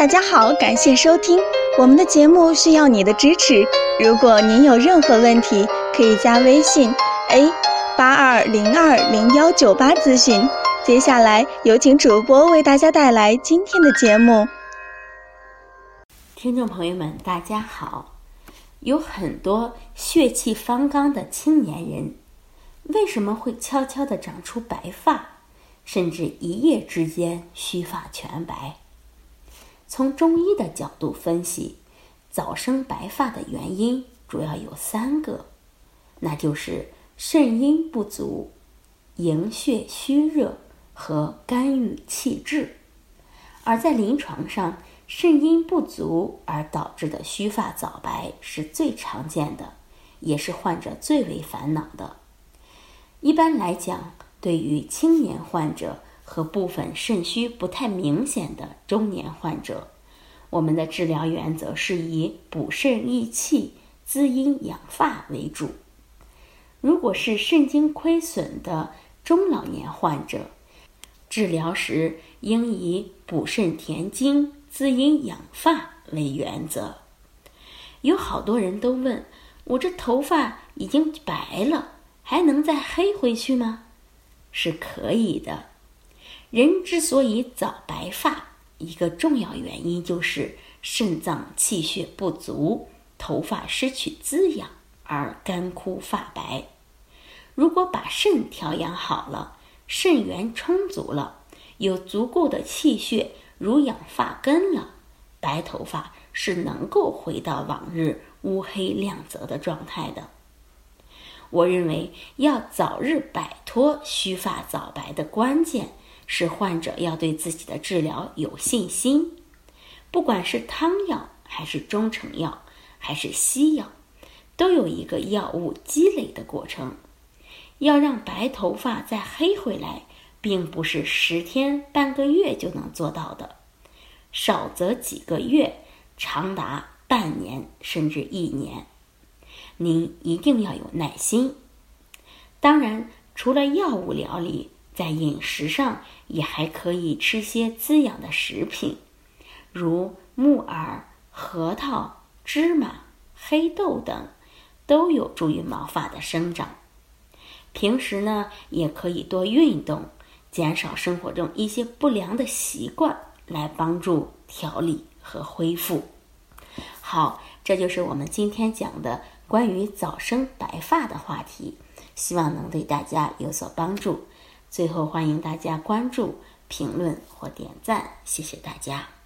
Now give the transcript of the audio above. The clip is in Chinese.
大家好，感谢收听我们的节目，需要你的支持。如果您有任何问题，可以加微信 a 八二零二零幺九八咨询。接下来有请主播为大家带来今天的节目。听众朋友们，大家好。有很多血气方刚的青年人，为什么会悄悄地长出白发，甚至一夜之间须发全白？从中医的角度分析，早生白发的原因主要有三个，那就是肾阴不足、营血虚热和肝郁气滞。而在临床上，肾阴不足而导致的须发早白是最常见的，也是患者最为烦恼的。一般来讲，对于青年患者和部分肾虚不太明显的中年患者，我们的治疗原则是以补肾益气、滋阴养发为主。如果是肾精亏损的中老年患者，治疗时应以补肾填精。滋阴养发为原则，有好多人都问我：这头发已经白了，还能再黑回去吗？是可以的。人之所以早白发，一个重要原因就是肾脏气血不足，头发失去滋养而干枯发白。如果把肾调养好了，肾源充足了，有足够的气血。濡养发根了，白头发是能够回到往日乌黑亮泽的状态的。我认为要早日摆脱须发早白的关键是患者要对自己的治疗有信心。不管是汤药还是中成药还是西药，都有一个药物积累的过程。要让白头发再黑回来。并不是十天半个月就能做到的，少则几个月，长达半年甚至一年。您一定要有耐心。当然，除了药物调理，在饮食上也还可以吃些滋养的食品，如木耳、核桃、芝麻、黑豆等，都有助于毛发的生长。平时呢，也可以多运动。减少生活中一些不良的习惯，来帮助调理和恢复。好，这就是我们今天讲的关于早生白发的话题，希望能对大家有所帮助。最后，欢迎大家关注、评论或点赞，谢谢大家。